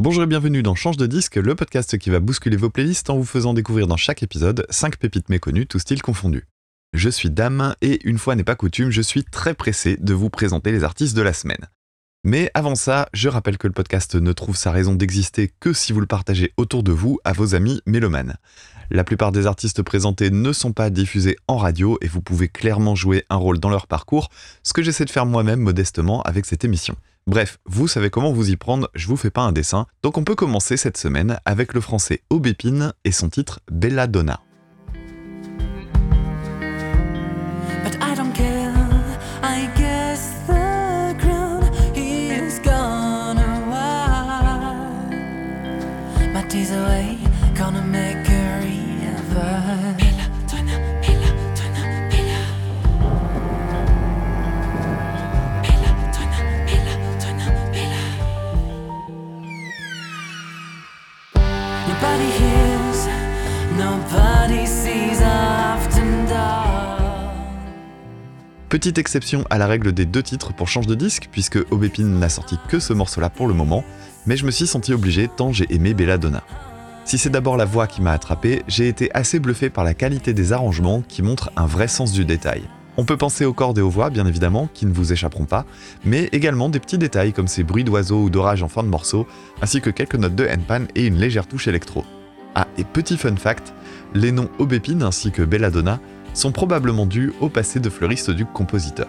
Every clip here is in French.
Bonjour et bienvenue dans Change de disque, le podcast qui va bousculer vos playlists en vous faisant découvrir dans chaque épisode 5 pépites méconnues, tout style confondu. Je suis Dame et une fois n'est pas coutume, je suis très pressé de vous présenter les artistes de la semaine. Mais avant ça, je rappelle que le podcast ne trouve sa raison d'exister que si vous le partagez autour de vous à vos amis mélomanes. La plupart des artistes présentés ne sont pas diffusés en radio et vous pouvez clairement jouer un rôle dans leur parcours, ce que j'essaie de faire moi-même modestement avec cette émission. Bref, vous savez comment vous y prendre, je vous fais pas un dessin, donc on peut commencer cette semaine avec le français Aubépine et son titre Belladonna. Petite exception à la règle des deux titres pour change de disque, puisque Aubépine n'a sorti que ce morceau-là pour le moment, mais je me suis senti obligé tant j'ai aimé Belladonna. Si c'est d'abord la voix qui m'a attrapé, j'ai été assez bluffé par la qualité des arrangements qui montrent un vrai sens du détail. On peut penser aux cordes et aux voix, bien évidemment, qui ne vous échapperont pas, mais également des petits détails comme ces bruits d'oiseaux ou d'orage en fin de morceau, ainsi que quelques notes de handpan et une légère touche électro. Ah, et petit fun fact, les noms Aubépine ainsi que Belladonna sont probablement dus au passé de fleuriste du compositeur.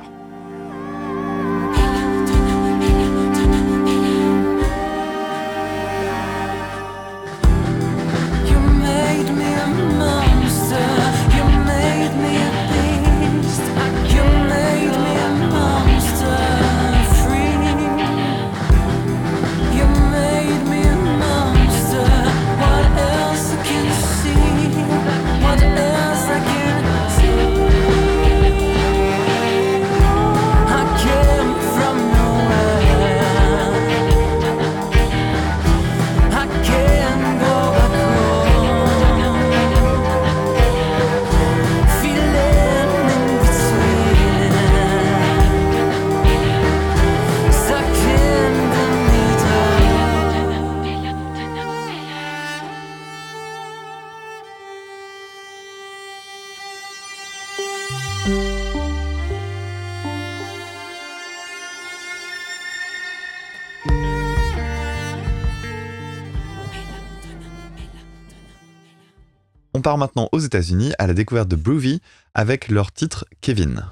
On part maintenant aux États-Unis à la découverte de Broovy avec leur titre Kevin.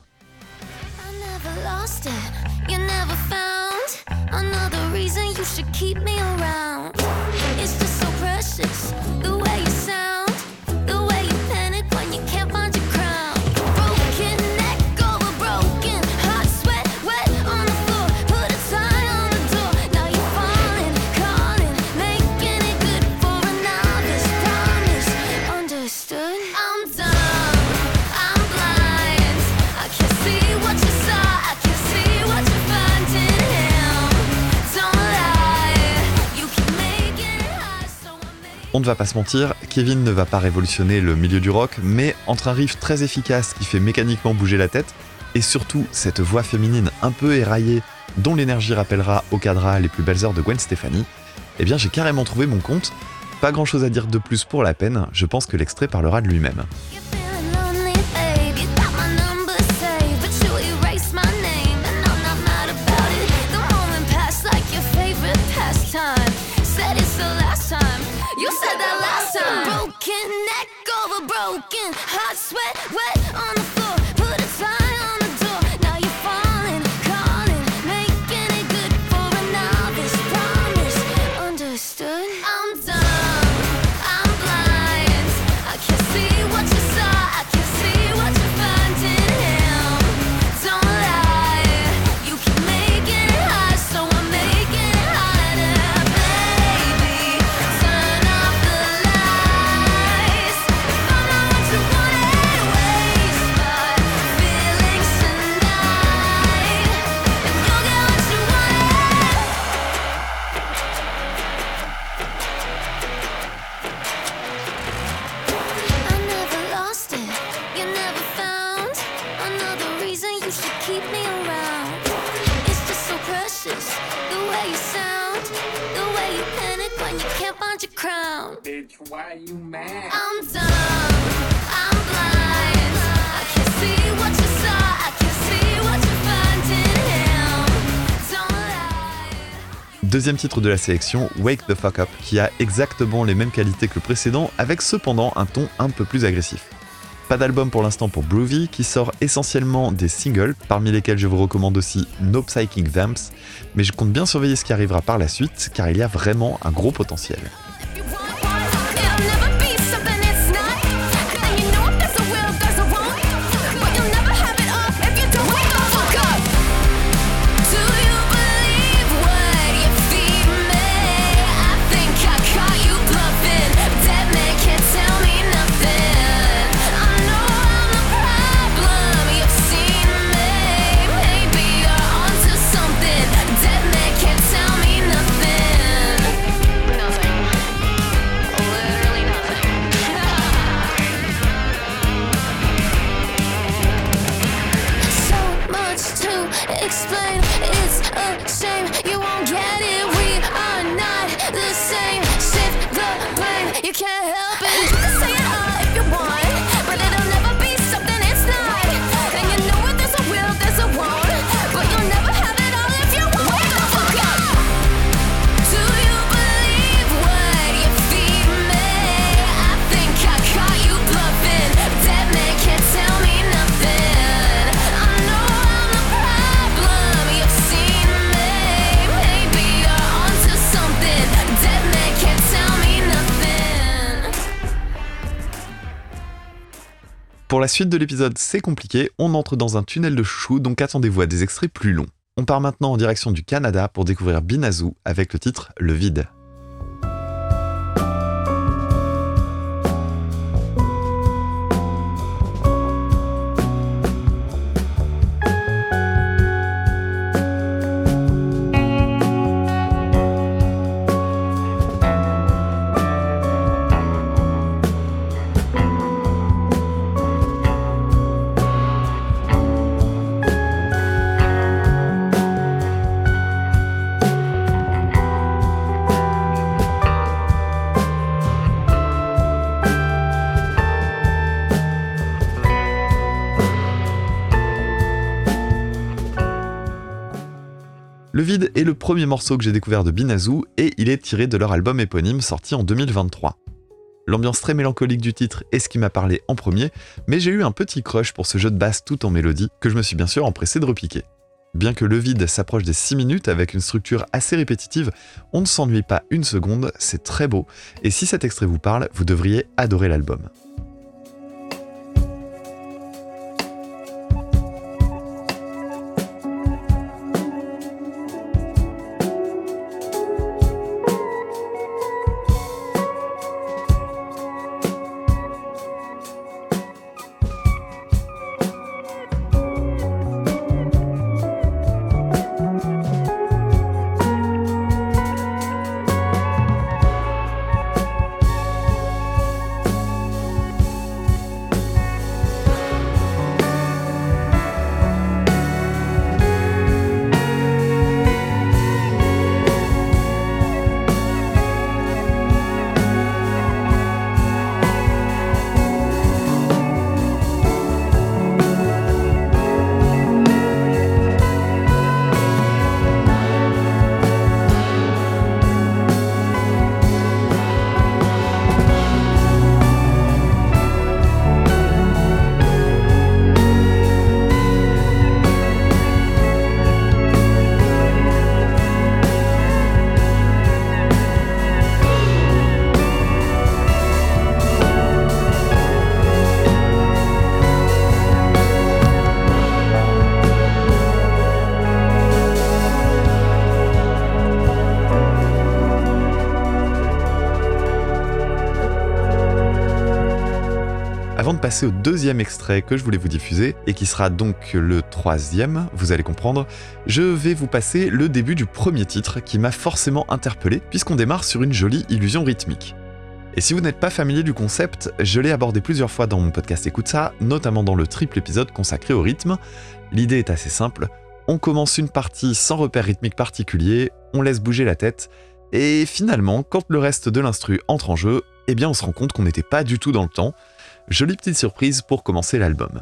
On ne va pas se mentir, Kevin ne va pas révolutionner le milieu du rock, mais entre un riff très efficace qui fait mécaniquement bouger la tête, et surtout cette voix féminine un peu éraillée dont l'énergie rappellera au cadra les plus belles heures de Gwen Stefani, eh bien j'ai carrément trouvé mon compte. Pas grand chose à dire de plus pour la peine, je pense que l'extrait parlera de lui-même. Heart, sweat wet on the crown. Bitch, why you mad? I'm dumb, I'm blind. I can see what you saw, I can see what you find in him. Don't lie. Deuxième titre de la sélection, Wake the Fuck Up, qui a exactement les mêmes qualités que le précédent, avec cependant un ton un peu plus agressif. Pas d'album pour l'instant pour Groovy, qui sort essentiellement des singles, parmi lesquels je vous recommande aussi No Psychic Vamps, mais je compte bien surveiller ce qui arrivera par la suite, car il y a vraiment un gros potentiel. Pour la suite de l'épisode, c'est compliqué, on entre dans un tunnel de chouchou, donc attendez-vous à des extraits plus longs. On part maintenant en direction du Canada pour découvrir Binazu avec le titre Le Vide. Le Vide est le premier morceau que j'ai découvert de Binazu et il est tiré de leur album éponyme sorti en 2023. L'ambiance très mélancolique du titre est ce qui m'a parlé en premier, mais j'ai eu un petit crush pour ce jeu de basse tout en mélodie que je me suis bien sûr empressé de repiquer. Bien que le vide s'approche des 6 minutes avec une structure assez répétitive, on ne s'ennuie pas une seconde, c'est très beau, et si cet extrait vous parle, vous devriez adorer l'album. Avant de passer au deuxième extrait que je voulais vous diffuser, et qui sera donc le troisième, vous allez comprendre, je vais vous passer le début du premier titre qui m'a forcément interpellé, puisqu'on démarre sur une jolie illusion rythmique. Et si vous n'êtes pas familier du concept, je l'ai abordé plusieurs fois dans mon podcast Écoute ça, notamment dans le triple épisode consacré au rythme. L'idée est assez simple, on commence une partie sans repère rythmique particulier, on laisse bouger la tête, Et finalement, quand le reste de l'instru entre en jeu, eh bien on se rend compte qu'on n'était pas du tout dans le temps. Jolie petite surprise pour commencer l'album.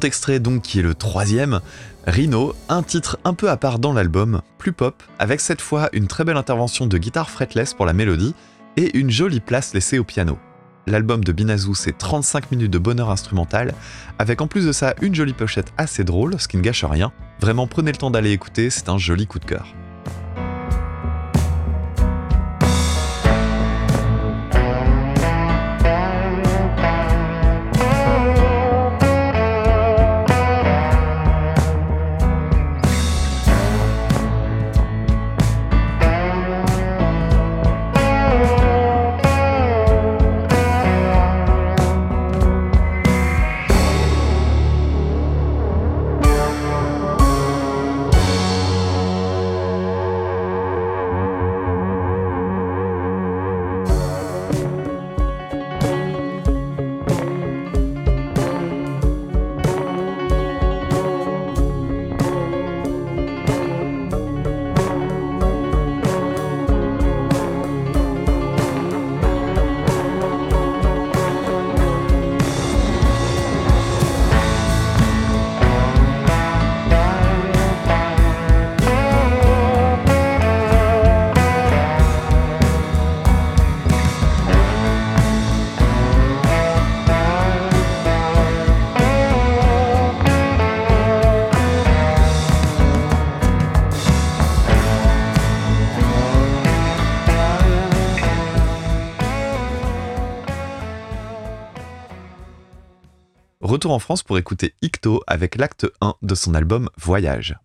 Second extrait donc qui est le troisième, Rhino, un titre un peu à part dans l'album, plus pop, avec cette fois une très belle intervention de guitare fretless pour la mélodie et une jolie place laissée au piano. L'album de Binazou c'est 35 minutes de bonheur instrumental, avec en plus de ça une jolie pochette assez drôle, ce qui ne gâche rien. Vraiment prenez le temps d'aller écouter, c'est un joli coup de cœur. Retour en France pour écouter Icto avec l'acte 1 de son album Voyage.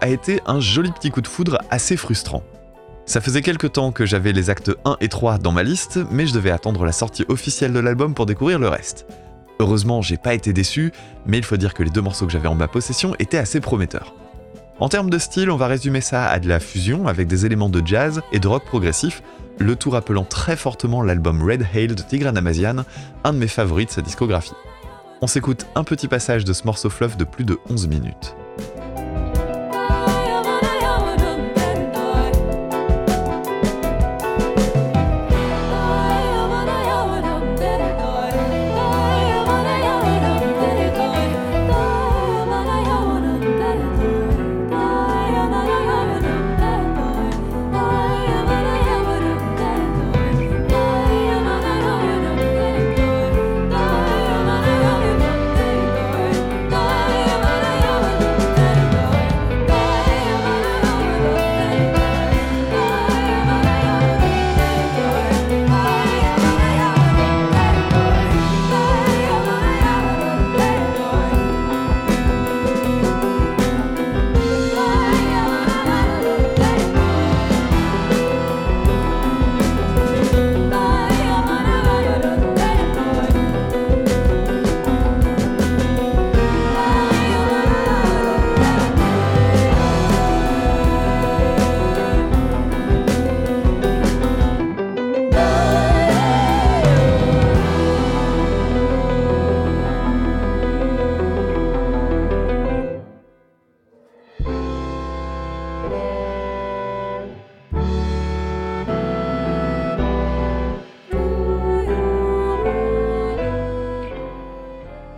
A été un joli petit coup de foudre assez frustrant. Ça faisait quelque temps que j'avais les actes 1 et 3 dans ma liste, mais je devais attendre la sortie officielle de l'album pour découvrir le reste. Heureusement, j'ai pas été déçu, mais il faut dire que les deux morceaux que j'avais en ma possession étaient assez prometteurs. En termes de style, on va résumer ça à de la fusion avec des éléments de jazz et de rock progressif, le tout rappelant très fortement l'album Red Hail de Tigran Amazian, un de mes favoris de sa discographie. On s'écoute un petit passage de ce morceau fluff de plus de 11 minutes.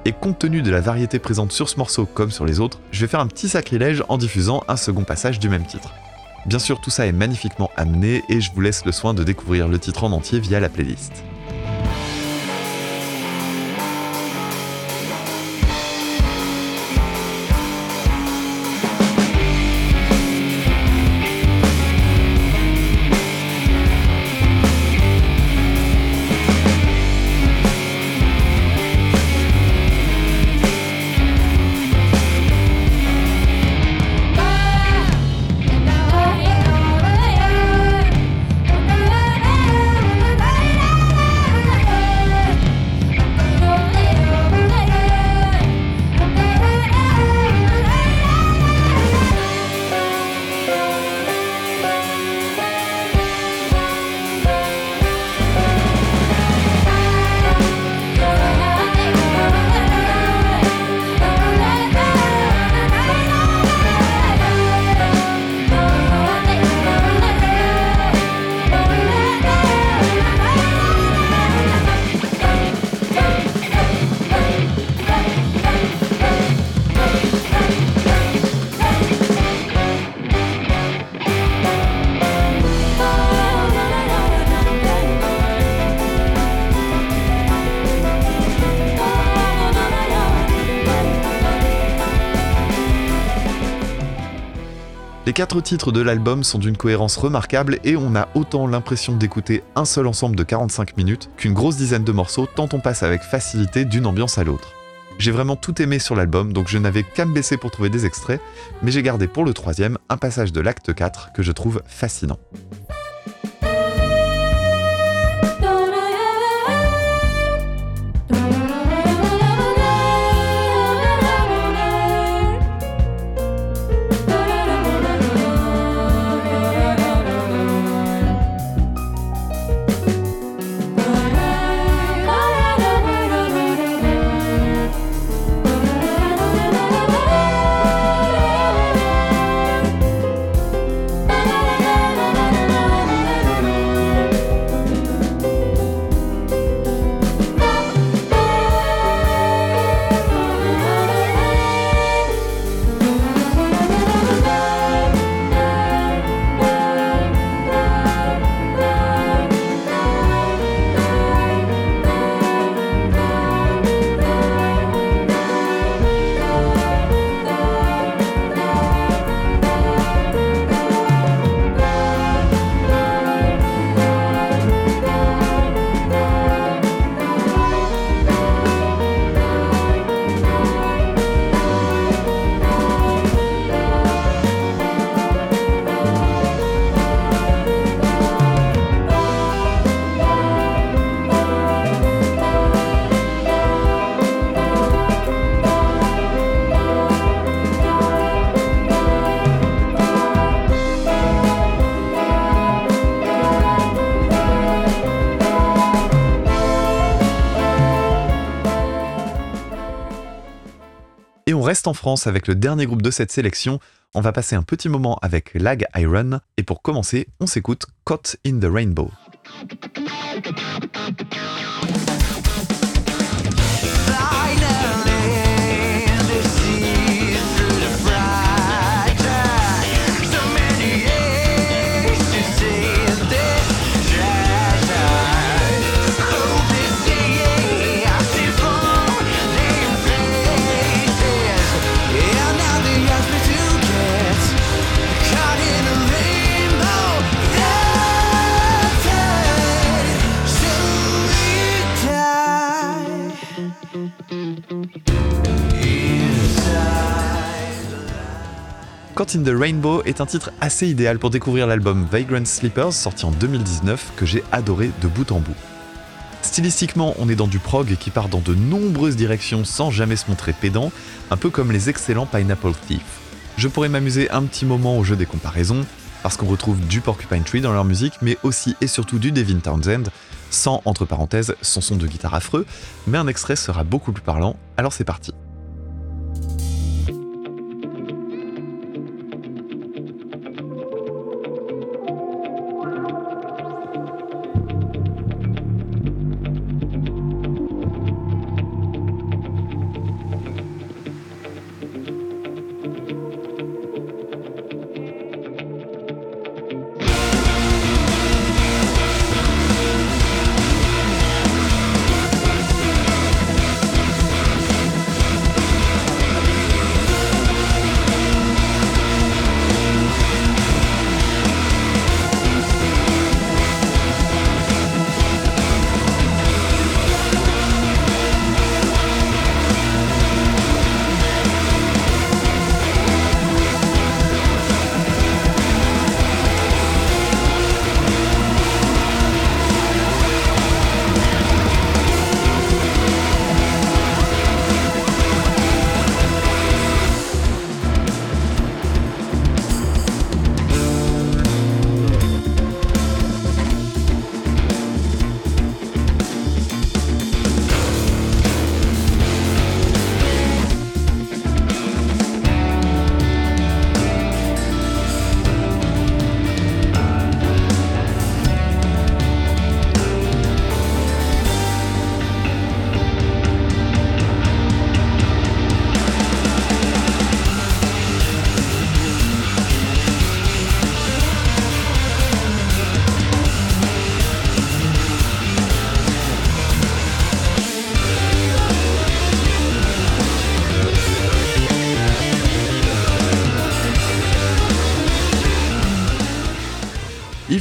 Et compte tenu de la variété présente sur ce morceau comme sur les autres, je vais faire un petit sacrilège en diffusant un second passage du même titre. Bien sûr, tout ça est magnifiquement amené et je vous laisse le soin de découvrir le titre en entier via la playlist. Quatre titres de l'album sont d'une cohérence remarquable et on a autant l'impression d'écouter un seul ensemble de 45 minutes qu'une grosse dizaine de morceaux tant on passe avec facilité d'une ambiance à l'autre. J'ai vraiment tout aimé sur l'album donc je n'avais qu'à me baisser pour trouver des extraits, mais j'ai gardé pour le troisième un passage de l'acte 4 que je trouve fascinant. Reste en France avec le dernier groupe de cette sélection. On va passer un petit moment avec Lag Iron. Et pour commencer, on s'écoute Caught in the Rainbow. Caught in the Rainbow est un titre assez idéal pour découvrir l'album Vagrant Sleepers sorti en 2019 que j'ai adoré de bout en bout. Stylistiquement, on est dans du prog qui part dans de nombreuses directions sans jamais se montrer pédant, un peu comme les excellents Pineapple Thief. Je pourrais m'amuser un petit moment au jeu des comparaisons, parce qu'on retrouve du Porcupine Tree dans leur musique, mais aussi et surtout du Devin Townsend, sans, entre parenthèses, son son de guitare affreux, mais un extrait sera beaucoup plus parlant, alors c'est parti.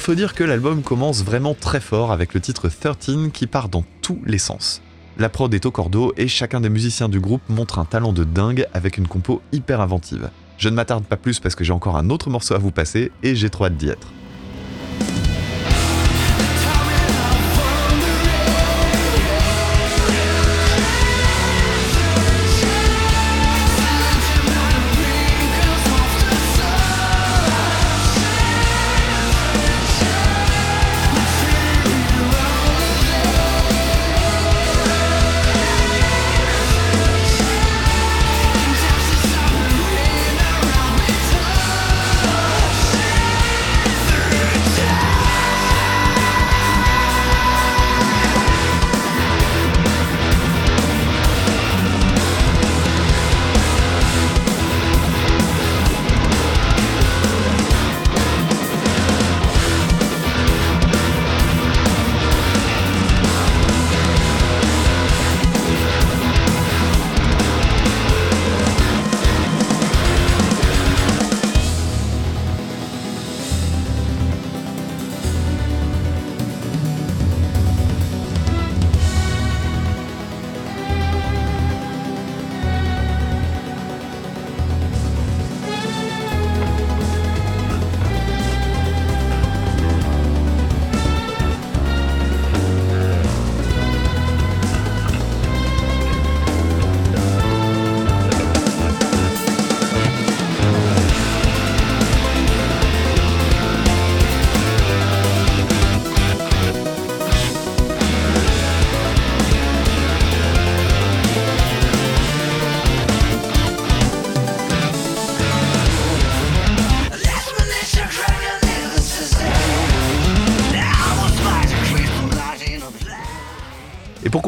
Faut dire que l'album commence vraiment très fort avec le titre 13 qui part dans tous les sens. La prod est au cordeau et chacun des musiciens du groupe montre un talent de dingue avec une compo hyper inventive. Je ne m'attarde pas plus parce que j'ai encore un autre morceau à vous passer et j'ai trop hâte d'y être.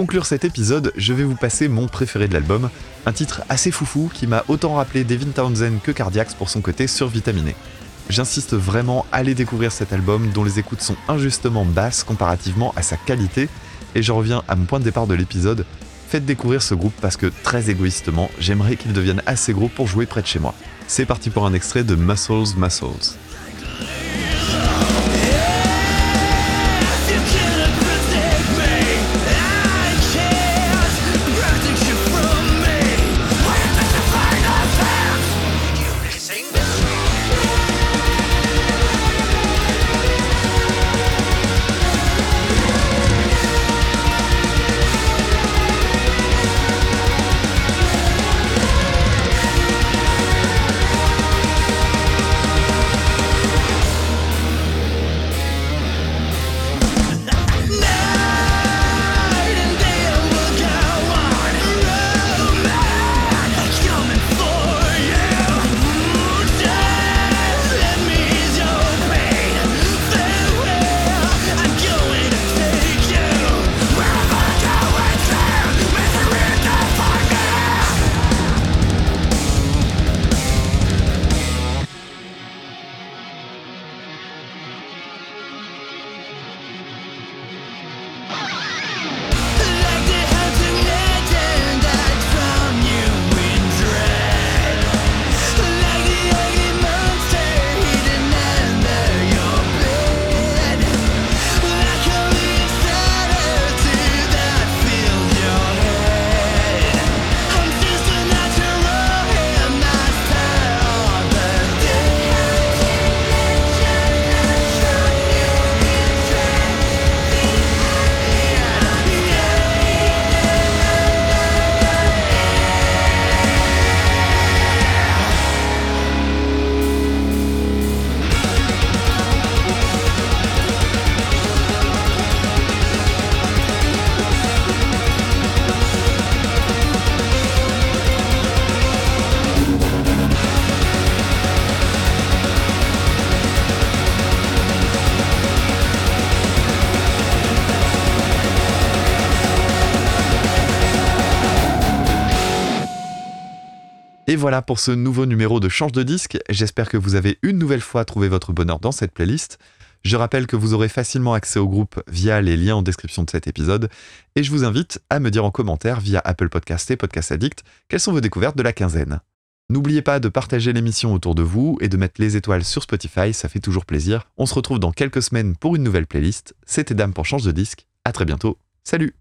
Conclure cet épisode, je vais vous passer mon préféré de l'album, un titre assez foufou qui m'a autant rappelé Devin Townsend que Cardiacs pour son côté survitaminé. J'insiste vraiment à aller découvrir cet album dont les écoutes sont injustement basses comparativement à sa qualité, et je reviens à mon point de départ de l'épisode, faites découvrir ce groupe parce que très égoïstement, j'aimerais qu'il devienne assez gros pour jouer près de chez moi. C'est parti pour un extrait de Muscles Muscles. Voilà pour ce nouveau numéro de Change de disque. J'espère que vous avez une nouvelle fois trouvé votre bonheur dans cette playlist. Je rappelle que vous aurez facilement accès au groupe via les liens en description de cet épisode. Et je vous invite à me dire en commentaire via Apple Podcast et Podcast Addict quelles sont vos découvertes de la quinzaine. N'oubliez pas de partager l'émission autour de vous et de mettre les étoiles sur Spotify, ça fait toujours plaisir. On se retrouve dans quelques semaines pour une nouvelle playlist. C'était Dame pour Change de disque. À très bientôt. Salut